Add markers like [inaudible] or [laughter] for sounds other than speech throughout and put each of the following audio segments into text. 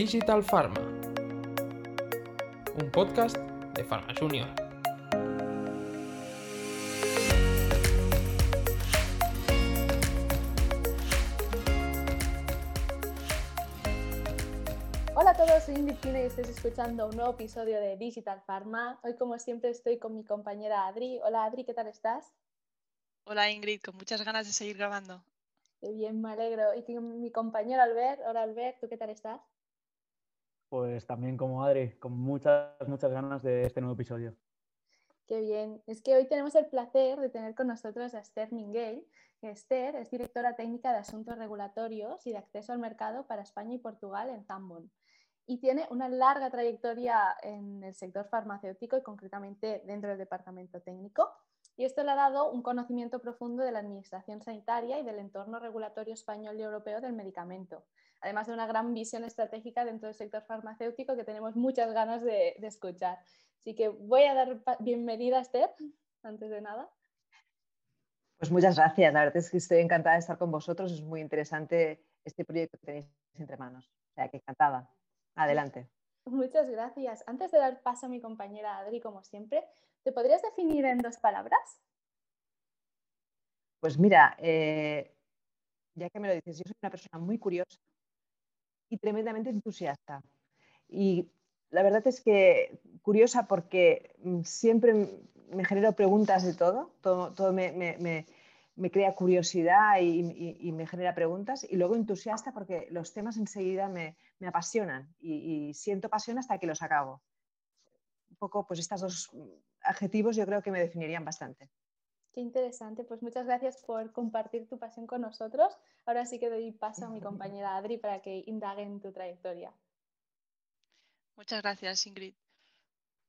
Digital Pharma, un podcast de Pharma Junior. Hola a todos, soy Ingrid Pina y estáis escuchando un nuevo episodio de Digital Pharma. Hoy, como siempre, estoy con mi compañera Adri. Hola Adri, ¿qué tal estás? Hola Ingrid, con muchas ganas de seguir grabando. Qué bien, me alegro. Y con mi compañero Albert. Hola Albert, ¿tú qué tal estás? Pues también como Adri, con muchas, muchas ganas de este nuevo episodio. Qué bien. Es que hoy tenemos el placer de tener con nosotros a Esther Minguel. Esther es directora técnica de Asuntos Regulatorios y de Acceso al Mercado para España y Portugal en Zambon. Y tiene una larga trayectoria en el sector farmacéutico y concretamente dentro del departamento técnico. Y esto le ha dado un conocimiento profundo de la administración sanitaria y del entorno regulatorio español y europeo del medicamento además de una gran visión estratégica dentro del sector farmacéutico que tenemos muchas ganas de, escuchar. Así que voy a dar bienvenida a Esther, antes de nada. Pues muchas gracias, la verdad es que estoy encantada de estar con vosotros, es muy interesante este proyecto que tenéis entre manos. O sea, que encantada. Adelante. Muchas gracias. Antes de dar paso a mi compañera Adri, como siempre, ¿te podrías definir en dos palabras? Pues mira, eh, ya que me lo dices, yo soy una persona muy curiosa, y tremendamente entusiasta. Y la verdad es que curiosa porque mm, siempre me genero preguntas de todo, todo, me, crea curiosidad y, me genera preguntas. Y luego entusiasta porque los temas enseguida me, apasionan y, siento pasión hasta que los acabo. Un poco, pues estos dos adjetivos yo creo que me definirían bastante. Qué interesante, pues muchas gracias por compartir tu pasión con nosotros. Ahora sí que doy paso a mi compañera [laughs] Adri para que indague en tu trayectoria. Muchas gracias, Ingrid.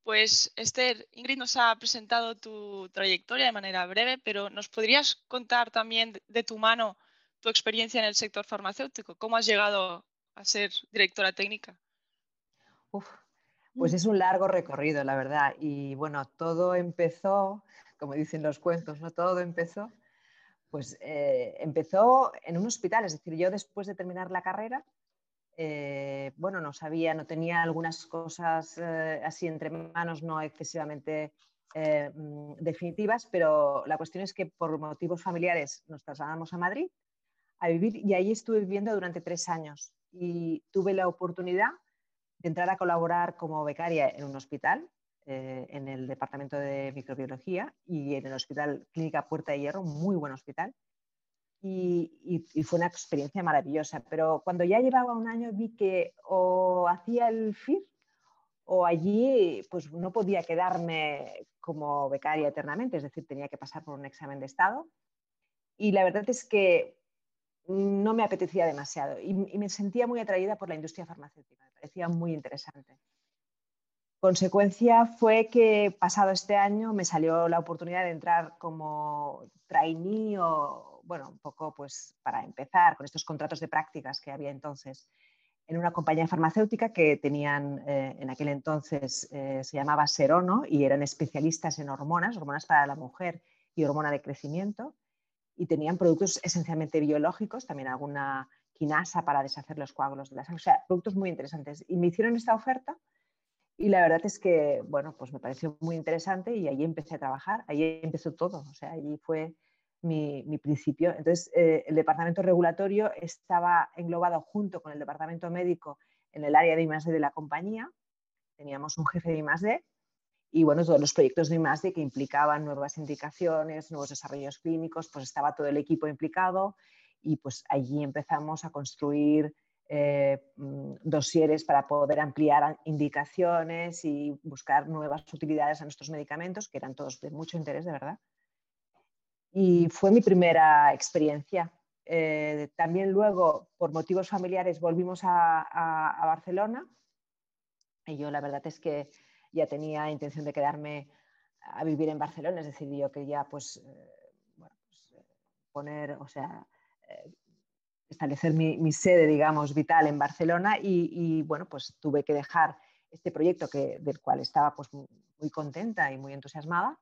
Pues Esther, Ingrid nos ha presentado tu trayectoria de manera breve, pero ¿nos podrías contar también de tu mano tu experiencia en el sector farmacéutico? ¿Cómo has llegado a ser directora técnica? Pues es un largo recorrido, la verdad. Y bueno, todo empezó como dicen los cuentos, ¿no? Todo empezó, pues eh, empezó en un hospital, es decir, yo después de terminar la carrera, eh, bueno, no sabía, no tenía algunas cosas eh, así entre manos, no excesivamente mm, definitivas, pero la cuestión es que por motivos familiares nos trasladamos a Madrid a vivir y ahí estuve viviendo durante tres años y tuve la oportunidad de entrar a colaborar como becaria en un hospital eh, en el departamento de microbiología y en el hospital Clínica Puerta de Hierro, muy buen hospital. Y, fue una experiencia maravillosa. Pero cuando ya llevaba un año vi que o hacía el FIR o allí pues no podía quedarme como becaria eternamente, es decir, tenía que pasar por un examen de estado. Y la verdad es que no me apetecía demasiado y me sentía muy atraída por la industria farmacéutica, me parecía muy interesante. Consecuencia fue que pasado este año me salió la oportunidad de entrar como trainee o, bueno, un poco pues para empezar con estos contratos de prácticas que había entonces en una compañía farmacéutica que tenían eh, en aquel entonces, eh, se llamaba Serono y eran especialistas en hormonas, hormonas para la mujer y hormona de crecimiento y tenían productos esencialmente biológicos, también alguna quinasa para deshacer los coágulos de la sangre, o sea, productos muy interesantes. Y me hicieron esta oferta y la verdad es que, bueno, pues me pareció muy interesante y ahí empecé a trabajar, ahí empezó todo, o sea, allí fue mi, principio. Entonces, eh, el departamento regulatorio estaba englobado junto con el departamento médico en el área de I+D de la compañía. Teníamos un jefe de I+D y, bueno, todos los proyectos de I+D que implicaban nuevas indicaciones, nuevos desarrollos clínicos, pues estaba todo el equipo implicado y pues allí empezamos a construir eh, mm, dosieres para poder ampliar indicaciones y buscar nuevas utilidades a nuestros medicamentos, que eran todos de mucho interés, de verdad. Y fue mi primera experiencia. Eh, también luego, por motivos familiares, volvimos a, Barcelona. Y yo la verdad es que ya tenía intención de quedarme a vivir en Barcelona, es decir, yo quería pues, eh, pues poner, o sea, establecer mi, sede, digamos, vital en Barcelona y, bueno, pues tuve que dejar este proyecto que, del cual estaba pues, muy contenta y muy entusiasmada.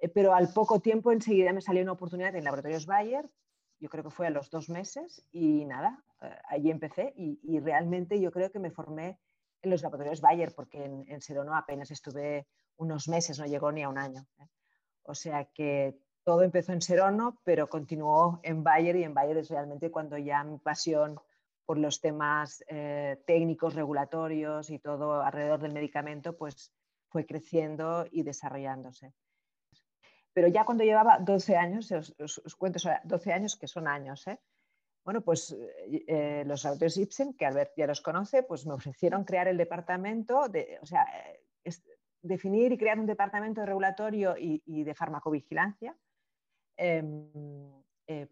Eh, pero al poco tiempo enseguida me salió una oportunidad en Laboratorios Bayer. yo creo que fue a los dos meses y nada, eh, allí empecé y, realmente yo creo que me formé en los laboratorios Bayer porque en, en Serono apenas estuve unos meses, no llegó ni a un año. ¿eh? O sea que todo empezó en Serono, pero continuó en Bayer y en Bayer es realmente cuando ya mi pasión por los temas eh, técnicos, regulatorios y todo alrededor del medicamento, pues fue creciendo y desarrollándose. Pero ya cuando llevaba 12 años, os, cuento 12 años que son años, ¿eh? Bueno, pues eh, los autores Ipsen, que Albert ya los conoce, pues me ofrecieron crear el departamento, de, o sea, definir y crear un departamento de regulatorio y de farmacovigilancia Em, eh,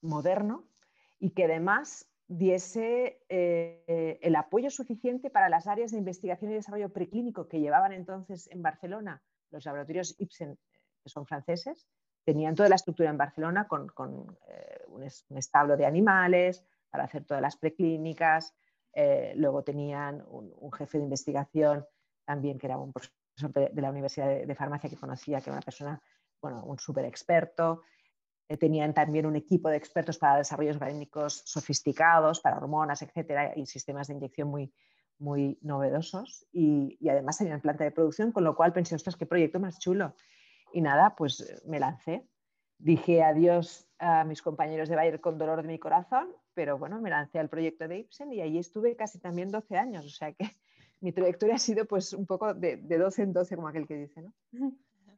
moderno y que además diese eh, el apoyo suficiente para las áreas de investigación y desarrollo preclínico que llevaban entonces en Barcelona los laboratorios Ipsen, que son franceses, tenían toda la estructura en Barcelona con, eh, un, establo de animales para hacer todas las preclínicas. luego tenían un, jefe de investigación también que era un profesor de, la Universidad de, Farmacia que conocía, que era una persona bueno, un súper experto. Eh, tenían también un equipo de expertos para desarrollos clínicos sofisticados, para hormonas, etcétera, y sistemas de inyección muy, muy novedosos. Y, además tenían planta de producción, con lo cual pensé, ostras, qué proyecto más chulo. Y nada, pues eh, me lancé. Dije adiós a mis compañeros de Bayer con dolor de mi corazón, pero bueno, me lancé al proyecto de Ipsen y allí estuve casi también 12 años. O sea que [laughs] mi trayectoria ha sido pues un poco de, de 12 en 12, como aquel que dice, ¿no?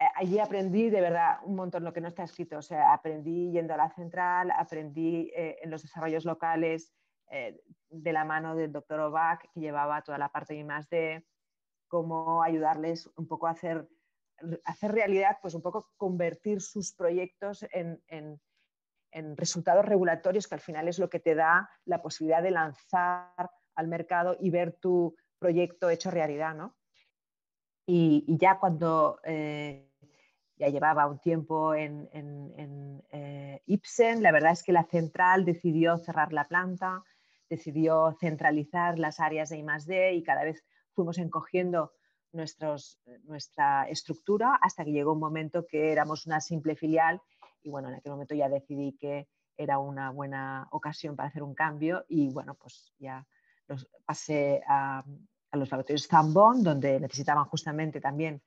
Eh, allí aprendí de verdad un montón lo que no está escrito. O sea, aprendí yendo a la central, aprendí eh, en los desarrollos locales eh, de la mano del doctor Ovac, que llevaba toda la parte de I+D, cómo ayudarles un poco a hacer, hacer realidad, pues un poco convertir sus proyectos en, en, resultados regulatorios, que al final es lo que te da la posibilidad de lanzar al mercado y ver tu proyecto hecho realidad, ¿no? Y, ya cuando ya llevaba un tiempo en, eh, Ipsen. La verdad es que la central decidió cerrar la planta, decidió centralizar las áreas de I+D y cada vez fuimos encogiendo nuestros, nuestra estructura hasta que llegó un momento que éramos una simple filial y bueno, en aquel momento ya decidí que era una buena ocasión para hacer un cambio y bueno, pues ya los, pasé a, a los laboratorios Zambon, donde necesitaban justamente también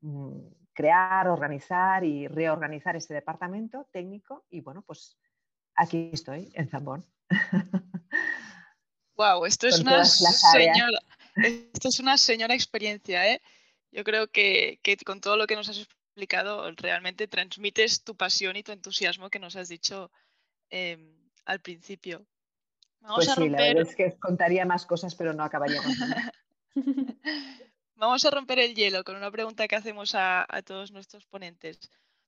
mm, crear, organizar y reorganizar este departamento técnico y bueno, pues aquí estoy en Zambón. Wow, esto es, una señora, esto es una señora experiencia, ¿eh? Yo creo que, con todo lo que nos has explicado realmente transmites tu pasión y tu entusiasmo que nos has dicho em, al principio. Vamos pues a sí, la verdad es que contaría más cosas, pero no acabaríamos. [laughs] [laughs] Vamos a romper el hielo con una pregunta que hacemos a, todos nuestros ponentes.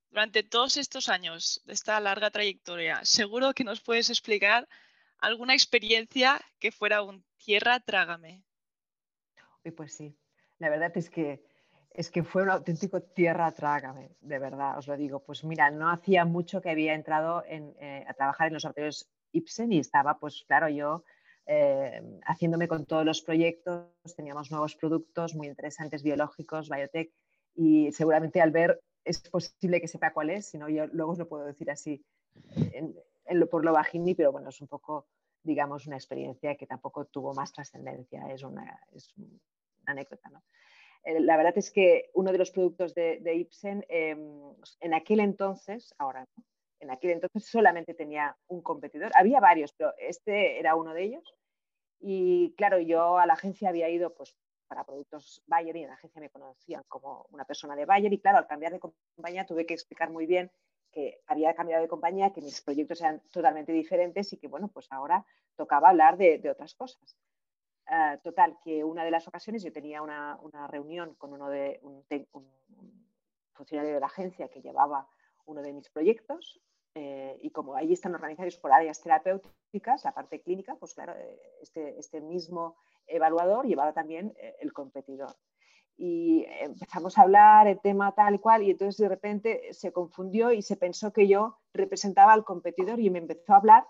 Durante todos estos años de esta larga trayectoria, seguro que nos puedes explicar alguna experiencia que fuera un tierra trágame. Pues sí, la verdad es que es que fue un auténtico tierra trágame, de verdad, os lo digo. Pues mira, no hacía mucho que había entrado eh, a trabajar en los sorteos Ipsen y estaba, pues claro, yo eh, haciéndome con todos los proyectos, teníamos nuevos productos muy interesantes, biológicos, biotech, y seguramente al ver es posible que sepa cuál es, si no yo luego os lo puedo decir así por lo bajini, pero bueno, es un poco, digamos, una experiencia que tampoco tuvo más trascendencia, es una, anécdota. Eh, la verdad es que uno de los productos de, Ipsen, em, en aquel entonces, ahora en aquel entonces solamente tenía un competidor. Había varios, pero este era uno de ellos. Y claro, yo a la agencia había ido pues, para productos Bayer y en la agencia me conocían como una persona de Bayer y claro, al cambiar de compañía tuve que explicar muy bien que había cambiado de compañía, que mis proyectos eran totalmente diferentes y que bueno, pues ahora tocaba hablar de, otras cosas. Ah, total, que una de las ocasiones yo tenía una, reunión con uno de un, funcionario de la agencia que llevaba uno de mis proyectos eh, y como ahí están organizados por áreas terapéuticas, la parte clínica, pues claro, eh, este, este mismo evaluador llevaba también eh, el competidor. Y empezamos a hablar el tema tal y cual y entonces de repente se confundió y se pensó que yo representaba al competidor y me empezó a hablar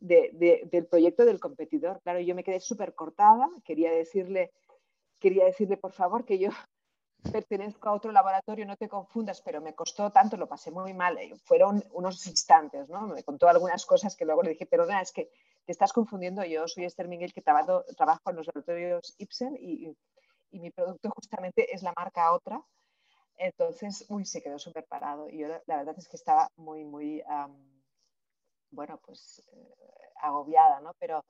del proyecto del competidor. Claro, yo me quedé súper cortada, quería decirle, quería decirle por favor que yo [laughs] pertenezco a otro laboratorio, no te confundas, pero me costó tanto, lo pasé muy mal. eh, Fueron unos instantes, ¿no? Me contó algunas cosas que luego le dije, perdona, es que te estás confundiendo. Yo soy Esther Miguel, que trabajo, trabajo en los laboratorios Ipsen y, y mi producto justamente es la marca otra. Entonces, uy, se quedó súper parado. Y yo la, verdad es que estaba muy, muy, bueno, pues eh, agobiada, ¿no? Pero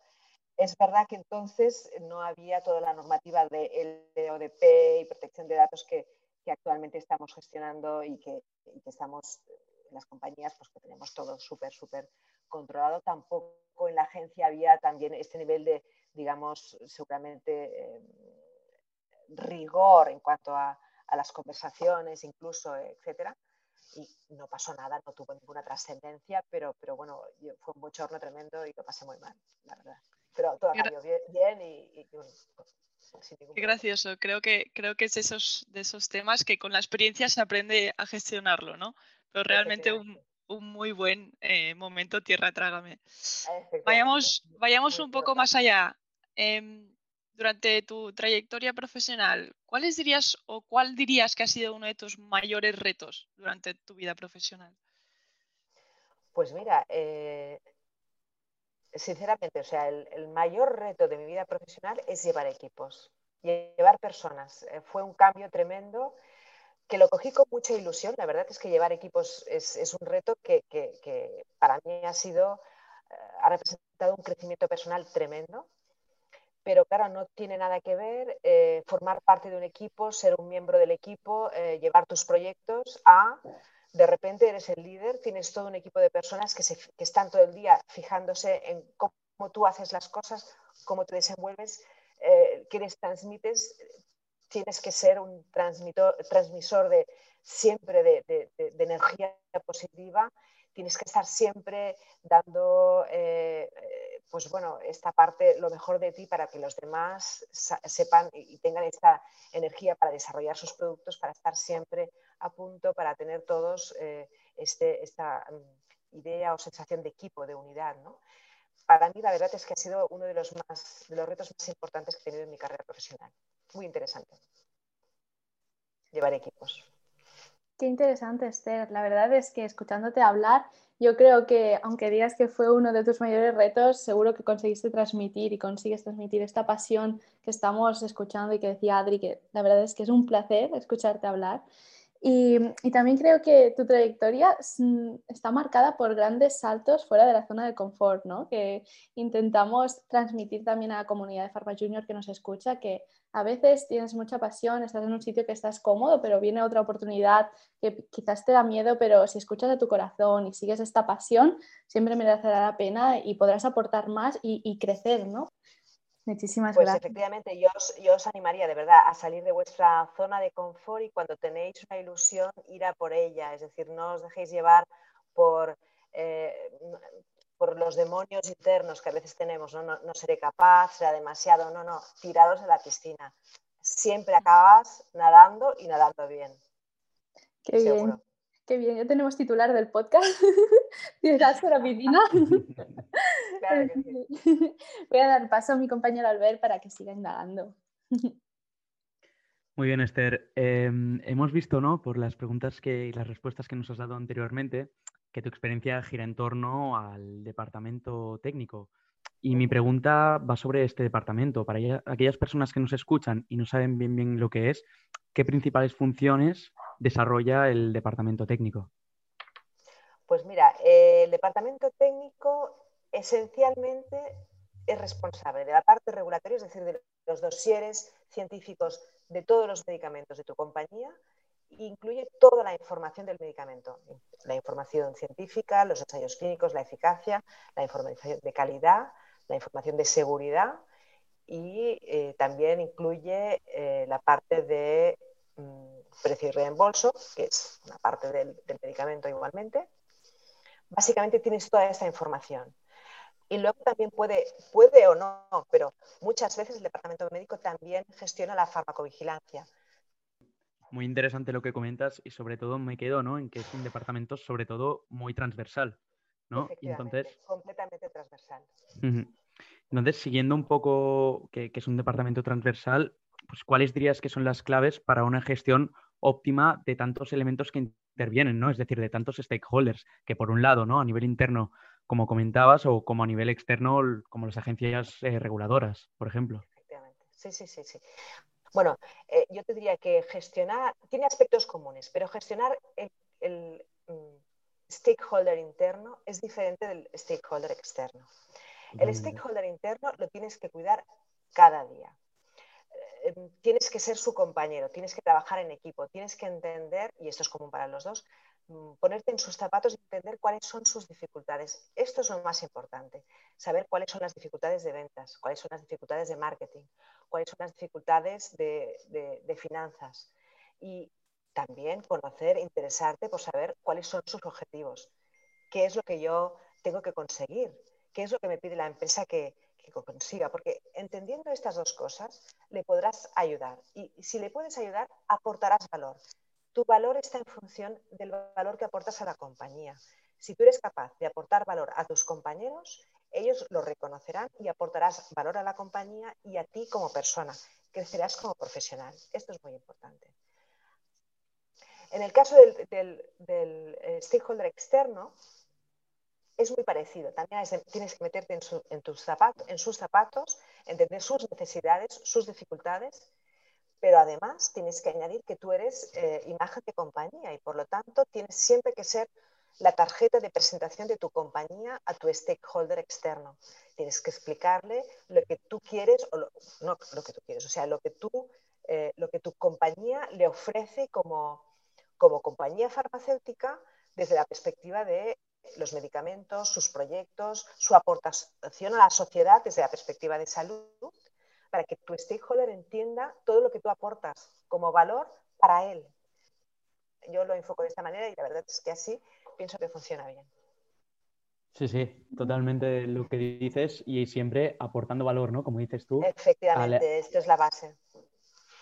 es verdad que entonces no había toda la normativa de LODP y protección de datos que, que actualmente estamos gestionando y que, y que estamos en las compañías, pues que tenemos todo súper, súper controlado. Tampoco en la agencia había también este nivel de, digamos, seguramente eh, rigor en cuanto a, a las conversaciones, incluso, etcétera y no pasó nada, no tuvo ninguna trascendencia, pero, pero bueno, yo- fue un bochorno tremendo y lo pasé muy mal, la verdad. Pero todo salió bien, bien y, y, bueno, Qué gracioso. Creo que, creo que es esos, de esos temas que con la experiencia se aprende a gestionarlo, ¿no? Pero realmente un, un muy buen eh, momento tierra trágame. Vayamos, vayamos un poco más allá. Em, durante tu trayectoria profesional, ¿cuáles dirías o cuál dirías que ha sido uno de tus mayores retos durante tu vida profesional? Pues mira, eh, sinceramente, o sea, el, mayor reto de mi vida profesional es llevar equipos, llevar personas. Eh, fue un cambio tremendo que lo cogí con mucha ilusión. La verdad es que llevar equipos es, es un reto que, que- que para mí ha sido, eh, ha representado un crecimiento personal tremendo. Pero claro, no tiene nada que ver eh, formar parte de un equipo, ser un miembro del equipo, eh, llevar tus proyectos a, de repente eres el líder, tienes todo un equipo de personas que, se, que están todo el día fijándose en cómo tú haces las cosas, cómo te desenvuelves, eh, qué les transmites, tienes que ser un transmisor de siempre de, de energía positiva, tienes que estar siempre dando, eh, pues bueno, esta parte, lo mejor de ti para que los demás sepan y tengan esta energía para desarrollar sus productos, para estar siempre a punto, para tener todos eh, este, esta idea o sensación de equipo, de unidad, ¿no? Para mí la verdad es que ha sido uno de los, más, de los retos más importantes que he tenido en mi carrera profesional. Muy interesante. Llevar equipos. Qué interesante, Esther. La verdad es que escuchándote hablar, yo creo que aunque digas que fue uno de tus mayores retos, seguro que conseguiste transmitir y consigues transmitir esta pasión que estamos escuchando y que decía Adri, que la verdad es que es un placer escucharte hablar. Y, y, también creo que tu trayectoria está marcada por grandes saltos fuera de la zona de confort, ¿no? Que intentamos transmitir también a la comunidad de Pharma Junior que nos escucha que a veces tienes mucha pasión, estás en un sitio que estás cómodo, pero viene otra oportunidad que quizás te da miedo, pero si escuchas a tu corazón y sigues esta pasión, siempre merecerá la pena y podrás aportar más y, y crecer, ¿no? Muchísimas pues gracias. efectivamente, yo os, yo os, animaría de verdad a salir de vuestra zona de confort y cuando tenéis una ilusión, ir a por ella. Es decir, no os dejéis llevar por, eh, por los demonios internos que a veces tenemos. ¿no? No, no seré capaz, será demasiado. No, no, tiraros a la piscina. Siempre acabas nadando y nadando bien. Qué Seguro. bien. Qué bien, ya tenemos titular del podcast. [laughs] Tirarse a la piscina. [laughs] Claro que sí. [laughs] Voy a dar paso a mi compañero Albert para que siga indagando. Muy bien, Esther. Eh, hemos visto, ¿no? Por las preguntas que, y las respuestas que nos has dado anteriormente, que tu experiencia gira en torno al departamento técnico. Y mi pregunta va sobre este departamento. Para aquellas personas que nos escuchan y no saben bien bien lo que es, ¿qué principales funciones desarrolla el departamento técnico? Pues mira, eh, el departamento técnico esencialmente es responsable de la parte regulatoria, es decir, de los dosieres científicos de todos los medicamentos de tu compañía incluye toda la información del medicamento, la información científica, los ensayos clínicos, la eficacia, la información de calidad, la información de seguridad y eh, también incluye eh, la parte de mm, precio y reembolso, que es una parte del, medicamento igualmente. Básicamente tienes toda esta información. Y luego también puede, puede o no, pero muchas veces el departamento médico también gestiona la farmacovigilancia. Muy interesante lo que comentas y sobre todo me quedo ¿no? en que es un departamento sobre todo muy transversal. ¿no? Y entonces, completamente transversal. Uh -huh. Entonces, siguiendo un poco que, que, es un departamento transversal, pues, ¿cuáles dirías que son las claves para una gestión óptima de tantos elementos que intervienen, ¿no? Es decir, de tantos stakeholders, que por un lado, ¿no? A nivel interno, como comentabas, o como a nivel externo, como las agencias eh, reguladoras, por ejemplo. Efectivamente. Sí, sí, sí, sí. Bueno, eh, yo te diría que gestionar, tiene aspectos comunes, pero gestionar el, mm, stakeholder interno es diferente del stakeholder externo. El stakeholder interno lo tienes que cuidar cada día. Eh, tienes que ser su compañero, tienes que trabajar en equipo, tienes que entender, y esto es común para los dos, mm, ponerte en sus zapatos y entender cuáles son sus dificultades. Esto es lo más importante, saber cuáles son las dificultades de ventas, cuáles son las dificultades de marketing, cuáles son las dificultades de, finanzas. Y también conocer, interesarte por saber cuáles son sus objetivos, qué es lo que yo tengo que conseguir, qué es lo que me pide la empresa que, consiga, porque entendiendo estas dos cosas le podrás ayudar y si le puedes ayudar aportarás valor. Tu valor está en función del valor que aportas a la compañía. Si tú eres capaz de aportar valor a tus compañeros, ellos lo reconocerán y aportarás valor a la compañía y a ti como persona. Crecerás como profesional. Esto es muy importante. En el caso del, eh, stakeholder externo, es muy parecido. También tienes que meterte en, sus zapatos, entender sus necesidades, sus dificultades, pero además tienes que añadir que tú eres eh, imagen de compañía y por lo tanto tienes siempre que ser la tarjeta de presentación de tu compañía a tu stakeholder externo. Tienes que explicarle lo que tú quieres, o no lo que tú quieres, o sea, lo que, tú, eh, lo que tu compañía le ofrece como, como compañía farmacéutica desde la perspectiva de los medicamentos, sus proyectos, su aportación a la sociedad desde la perspectiva de salud, para que tu stakeholder entienda todo lo que tú aportas como valor para él. Yo lo enfoco de esta manera y la verdad es que así pienso que funciona bien. Sí, sí, totalmente lo que dices y siempre aportando valor, ¿no? Como dices tú. Efectivamente, esto es la base.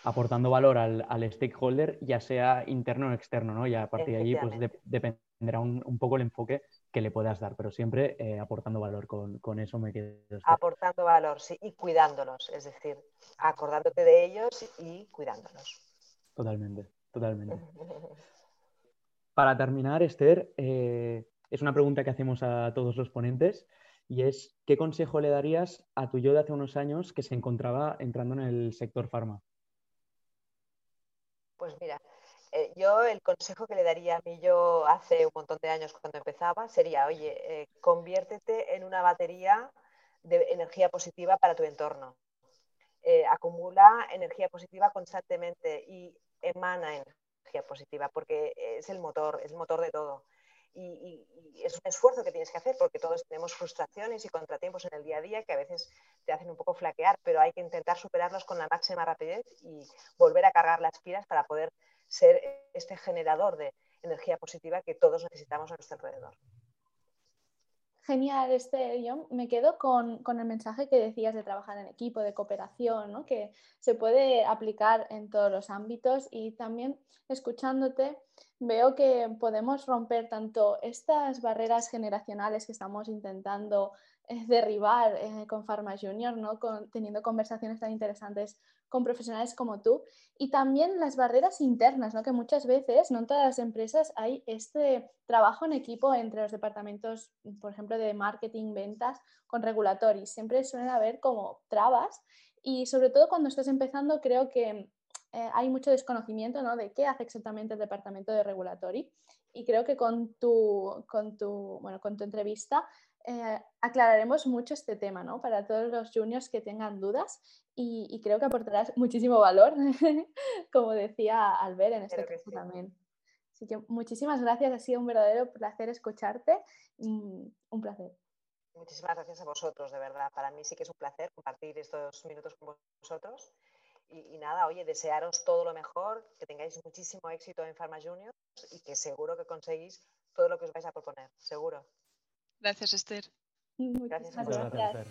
Aportando valor al, stakeholder, ya sea interno o externo, ¿no? Y a partir de allí, pues dependerá un, poco el enfoque que le puedas dar, pero siempre eh, aportando valor. Con, eso me quedo. Aportando valor, sí, y cuidándolos, es decir, acordándote de ellos y cuidándolos. Totalmente, totalmente. [laughs] Para terminar, Esther, eh, es una pregunta que hacemos a todos los ponentes y es, ¿qué consejo le darías a tu yo de hace unos años que se encontraba entrando en el sector farma? Pues mira, eh, yo el consejo que le daría a mí yo hace un montón de años cuando empezaba sería, oye, eh, conviértete en una batería de energía positiva para tu entorno. acumula energía positiva constantemente y emana energía positiva, porque es el motor, es el motor de todo. Y, es un esfuerzo que tienes que hacer porque todos tenemos frustraciones y contratiempos en el día a día que a veces te hacen un poco flaquear, pero hay que intentar superarlos con la máxima rapidez y volver a cargar las pilas para poder ser este generador de energía positiva que todos necesitamos a nuestro alrededor. Genial, este, yo me quedo con, el mensaje que decías de trabajar en equipo, de cooperación, que se puede aplicar en todos los ámbitos y también escuchándote veo que podemos romper tanto estas barreras generacionales que estamos intentando eh, derribar eh, con Pharma Junior, ¿no? teniendo conversaciones tan interesantes con profesionales como tú, y también las barreras internas, ¿no? que muchas veces, no en todas las empresas, hay este trabajo en equipo entre los departamentos, por ejemplo, de marketing, ventas, con regulatory. Siempre suelen haber como trabas y sobre todo cuando estás empezando creo que eh, hay mucho desconocimiento ¿no? de qué hace exactamente el departamento de regulatory y creo que con tu, con tu, bueno, con tu entrevista eh, aclararemos mucho este tema ¿no? para todos los juniors que tengan dudas y, creo que aportarás muchísimo valor, [laughs] como decía Albert en este caso también. Así que muchísimas gracias, ha sido un verdadero placer escucharte, mm, un placer. Muchísimas gracias a vosotros, de verdad. Para mí sí que es un placer compartir estos minutos con vosotros. Y, y, nada, oye, desearos todo lo mejor, que tengáis muchísimo éxito en Pharma Juniors y que seguro que conseguís todo lo que os vais a proponer, seguro. Gracias, Esther. Muchas gracias.